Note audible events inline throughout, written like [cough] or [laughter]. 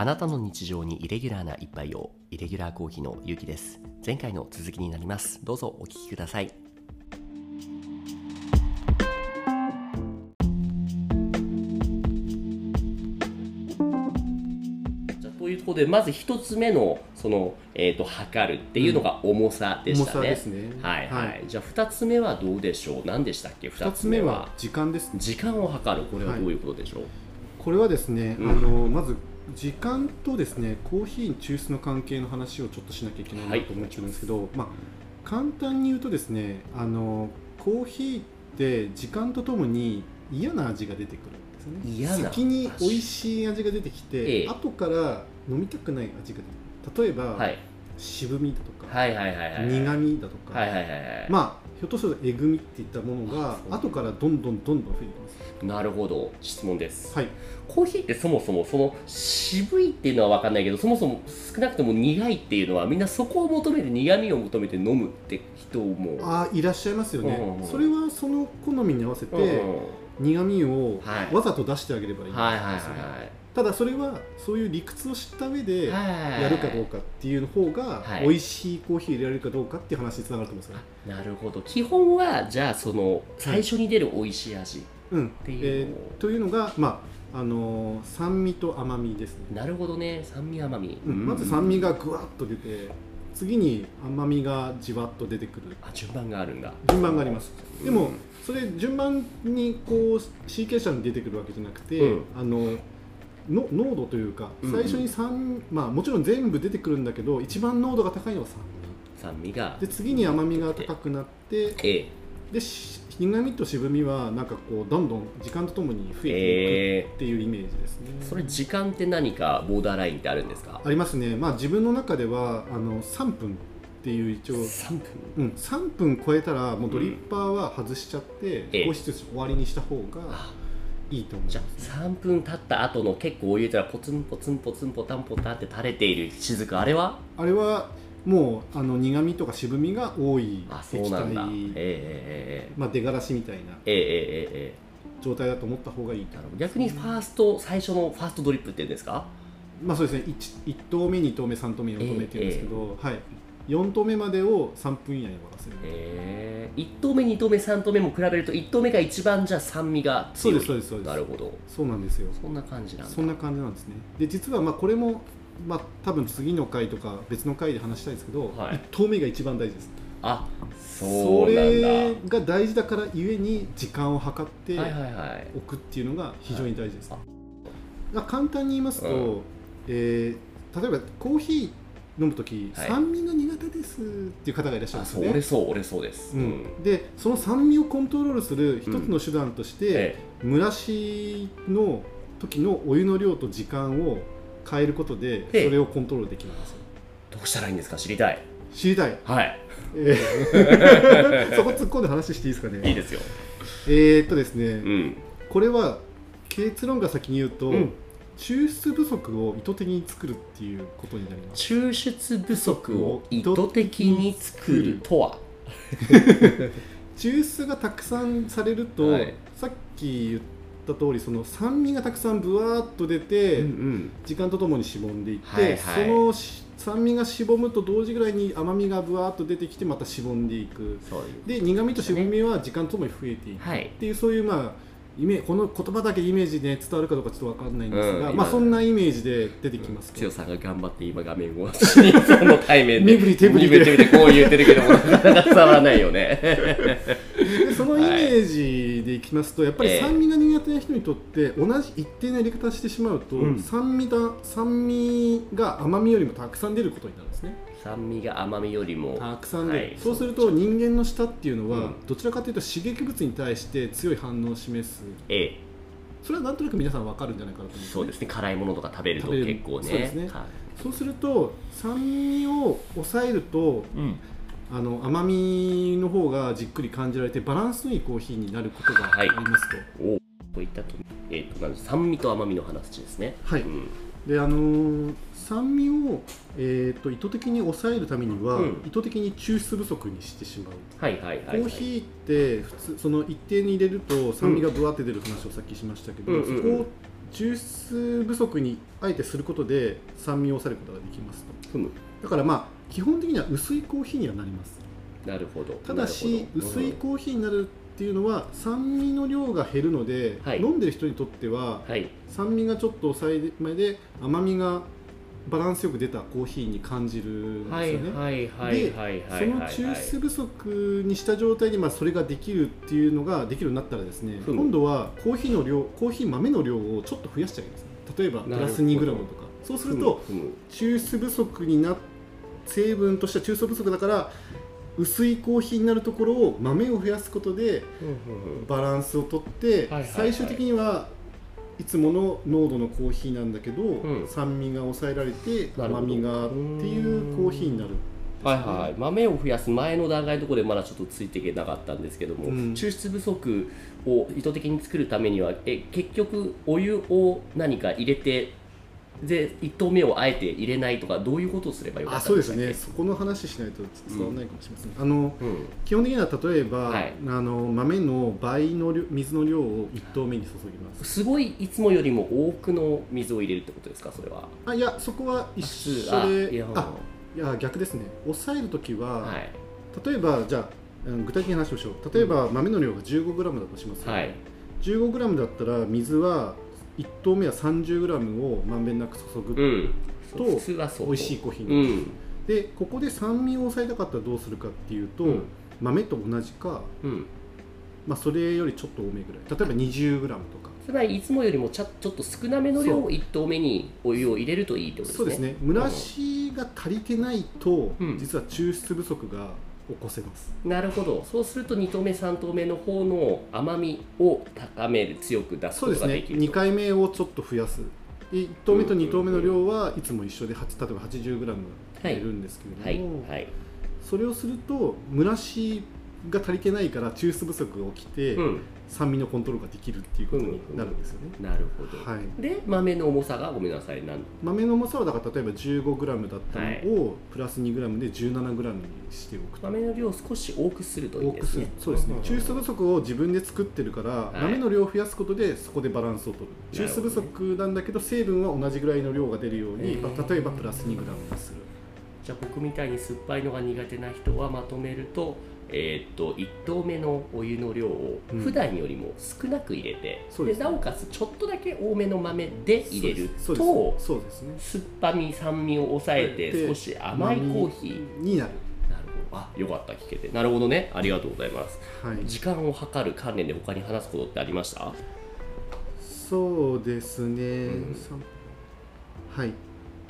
あなたの日常にイレギュラーな一杯を。イレギュラーコーヒーのゆうきです。前回の続きになります。どうぞお聞きください。ということでまず一つ目のその、えー、と測るっていうのが重さでしたね、重さですね。はいはい、はい。じゃあ二つ目はどうでしょう？何でしたっけ？二2つ目は時間ですね。時間を測る。これはどういうことでしょう、これはですね、うん。あのまず時間とですねコーヒー抽出の関係の話をちょっとしなきゃいけないなと思ってるんですけど、まあ、簡単に言うとですねあのコーヒーって時間とともに嫌な味が出てくるんです嫌な。よね先に美味しい味が出てきて、ええ。後から飲みたくない味が出てくる。例えば、はい渋みだとか、はいはいはいはい苦みだとか、はいはいはいはい。まあひょっとするとえぐみっていったものが後からどんどんどんどん増えてきまなるほど。質問です、すはい。コーヒーってそもそもその渋いっていうのは分かんないけどそもそも少なくとも苦いっていうのはみんなそこを求めて苦みを求めて飲むって人も。あーいらっしゃいますよね、うんうんうん。それはその好みに合わせて、うん苦味をはい。わざと出してあげればいいんですよ、はいはいはいただそれはそういう理屈を知った上ではい。やるかどうかっていう方がはい。美味しいコーヒーを入れられるかどうかっていう話につながると思うんですよね、なるほど。基本はじゃあその最初に出る美味しい味、うん。ていうえーというのが、まああのー酸味と甘みですね、なるほどね。酸味甘み、うん。まず酸味がぐわっと出て次に甘みがじわっと出てくる。あ順番があるんだ。順番があります。でも、うんそれ順番にこうシーケンシャルに出てくるわけじゃなくて、うん。あのの濃度というかうん最初に酸、まあもちろん全部出てくるんだけど一番濃度が高いのは酸酸味が。味で次に甘みが高くなってえでし苦味と渋みはなんかこうどんどん時間とともに増えていえくっていうイメージですね、ー、それ時間って何かボーダーラインってあるんですか？ありますね。まあ自分の中ではあの3分っていう一応3分。うん、3分超えたらもうドリッパーは外しちゃって、ええ。放出終わりにした方があいいと思いじゃあ3分経った後の結構お湯たらポツンポツンポツンポタンポタンって垂れている雫あれは？あれはもうあの苦味とか渋みが多いあそう液なんだ。体、ええまあ、出がらしみたいなええええええ。え状態だと思った方がいいえなるほど逆にファースト最初のファーストドリップっていう。んですかまあそうですね 1, 投目2投目3投目4投目っていうんですけど、はい、4投目までを3分以内に終わらせる、ええ1投目2投目3投目も比べると1投目が一番じゃあ酸味がそう強いですそうですそうです。なるほど。そうなんですよ。そんな感じなんだ。そんな感じなんですね。で実はまあこれもまあ多分次の回とか別の回で話したいですけど、はい。1投目が一番大事です。あそそうなんれだが大事だからゆえに時間を計ってはいはいはい。おくっていうのが非常に大事です、はい。まあ簡単に言いますと、うん。えー例えばコーヒー飲む時、はい。酸味が苦手ですっていう方がいらっしゃるんあですよね。そう俺そう俺そうです。うん、でその酸味をコントロールする一つの手段として、え蒸らしの時のお湯の量と時間を変えることでええ。それをコントロールできるんです。どうしたらいいんですか？知りたい。知りたい、はい。えー [laughs] そこ突っ込んで話していいですかね？いいですよ。えーっとですね、うん。これは結論が先に言うと、うん抽出不足を意図的に作るっていうことになります。抽出不足を意図的に作るとは？抽出がたくさんされると、はい。さっき言った通りその酸味がたくさんぶわーっと出て、ん時間とともにしぼんでいって、はいはい。そのし酸味がしぼむと同時ぐらいに甘みがぶわーっと出てきてまたしぼんでいく。で苦味としぼみは時間とともに増えていくはいっていうそういうまあイメこの言葉だけイメージで伝わるかどうかちょっとわかんないんですが、うんまあそんなイメージで出てきますと強さんが頑張って今画面を。[laughs] その対面で。身振り手振りで。身振り手振りでこう言ってるけどもなかなか伝わらないよねでそのイメージでいきますと、やっぱりええ。酸味が苦手な人にとって同じ一定のやり方をしてしまうと、うん。酸味だ酸味が甘みよりもたくさん出ることになるんですね。酸味が甘みよりも。たくさん出る、はい。そうすると人間の舌っていうのは、うん。どちらかというと刺激物に対して強い反応を示す。ええ。それはなんとなく皆さん分かるんじゃないかなと思うんですね。そうですね。辛いものとか食べると食べる。結構ね。そうですね。はい。そうすると酸味を抑えるとうんあの甘みの方がじっくり感じられてバランスのいいコーヒーになることがありますと、おこういったと,、えー、と酸味と甘みの話ですね。はい。うん。であのー酸味を、えー、と意図的に抑えるためには、うん。意図的に抽出不足にしてしまう、はいはいはい、はい、コーヒーって普通その一定に入れると酸味がぶわって出る話をさっきしましたけど、うんうんうん。そこを抽出不足にあえてすることで酸味を抑えることができますと。ふむだからまあ基本的には薄いコーヒーにはなります。なるほど。ただし薄いコーヒーになるっていうのは酸味の量が減るので、はい。飲んでる人にとってははい。酸味がちょっと抑えめで甘みがバランスよく出たコーヒーに感じるんですはいよね、ではいその抽出不足にした状態でまあそれができるっていうのができるようになったらですねうん今度はコーヒーの量コーヒー豆の量をちょっと増やしてあげるんです。ね例えばプラスなるほど 2g とか。そうすると抽出不足にな成分としては抽出不足だから薄いコーヒーになるところを豆を増やすことでバランスをとって、最終的にはいつもの濃度のコーヒーなんだけど、ん。酸味が抑えられて甘みがっていうコーヒーになるはいはい、豆を増やす前の段階のところでまだちょっとついていけなかったんですけども、うん。抽出不足を意図的に作るためにはえ結局お湯を何か入れてで1投目をあえて入れないとかどういうことをすればよかったあそうですんしたっけ？ね。そこの話しないと伝わらないかもしれません、あのうん。基本的には例えば、はい。あの豆の倍の量水の量を1投目に注ぎます。すごいいつもよりも多くの水を入れるってことですか？それは。あいやそこは一緒あでいや。あいや逆ですね。抑えるときは、はい。例えばじゃあうん具体的に話しましょう。例えば、豆の量が 15g だとしますよね、はい。15g だったら水は1投目は 30g をまんべんなく注ぐ、うん。と美味しいコーヒーうになる、ん。でここで酸味を抑えたかったらどうするかっていうと、うん。豆と同じか、うん。まあ、それよりちょっと多めぐらい。例えば 20g とか。つまりいつもよりもちょちょっと少なめの量を1投目にお湯を入れるといいってことですね。そうですね。蒸らしが足りてないと、うん。実は抽出不足が起こせます。なるほど。そうすると2投目3投目の方の甘みを高める強く出すこそうですね。とができると。2回目をちょっと増やす。1投目と2投目の量はいつも一緒で例えば 80g 入れるんですけれども、はいはい。それをすると蒸らしが足りてないから抽出不足が起きて、うん。酸味のコントロールができるっていうことになるんですよね、なるほど、はい、で豆の重さがごめんなさい。なん豆の重さはだから例えば 15g だったのを、プラス 2g で 17g にしておくと。豆の量を少し多くするといい多くする。ですねそうですね。ん。抽出不足を自分で作ってるから、い豆の量を増やすことでそこでバランスを取る。抽出不足なんだけど成分は同じぐらいの量が出るように、例えばプラス 2g にする。じゃあ僕みたいに酸っぱいのが苦手な人はまとめるとえーっと1投目のお湯の量をうん。普段よりも少なく入れて、そうですでなおかつちょっとだけ多めの豆で入れるとです。そうですね。酸っぱみ酸味を抑えてで少し甘いコーヒー。になる。なるほど。あよかった聞けて。なるほどね。ありがとうございます。はい。時間を計る関連で他に話すことってありました？そうですね、うん。さはい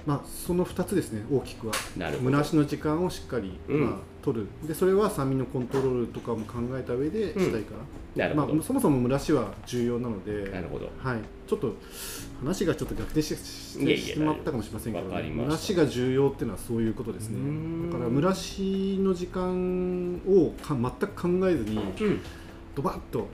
まあその2つですね大きくは。蒸らしの時間をしっかり、うん。まあ、取る。でそれは酸味のコントロールとかも考えた上でしたいから、まなるほど、あ、そもそも蒸らしは重要なのでなるほど。はい、ちょっと話がちょっと逆転してしまったかもしれませんけど、わかりました。蒸らしが重要っていうのはそういうことですね。だから蒸らしの時間をか全く考えずにうん。ドバッと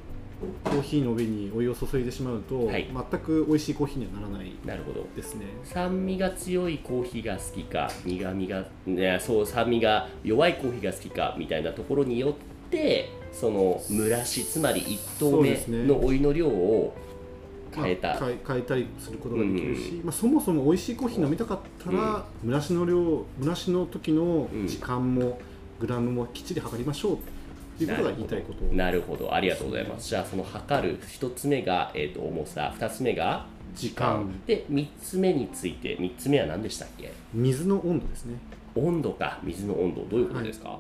コーヒーの上にお湯を注いでしまうと、はい。全く美味しいコーヒーにはならないなるほど。ですね。酸味が強いコーヒーが好きか苦味が、ね、そう酸味が弱いコーヒーが好きかみたいなところによってその蒸らしつまり1投目のお湯の量を変えた、まあ変えたりすることができるし、まあ、そもそも美味しいコーヒー飲みたかったら、蒸らしの量蒸らしの時の時間も、グラムもきっちり測りましょういうことが言いたいこと。なるほど。ありがとうございます。じゃあその測る1つ目が、えー、と重さ。2つ目が時間。で3つ目について3つ目は何でしたっけ？水の温度ですね。温度か。水の温度。どういうことですか、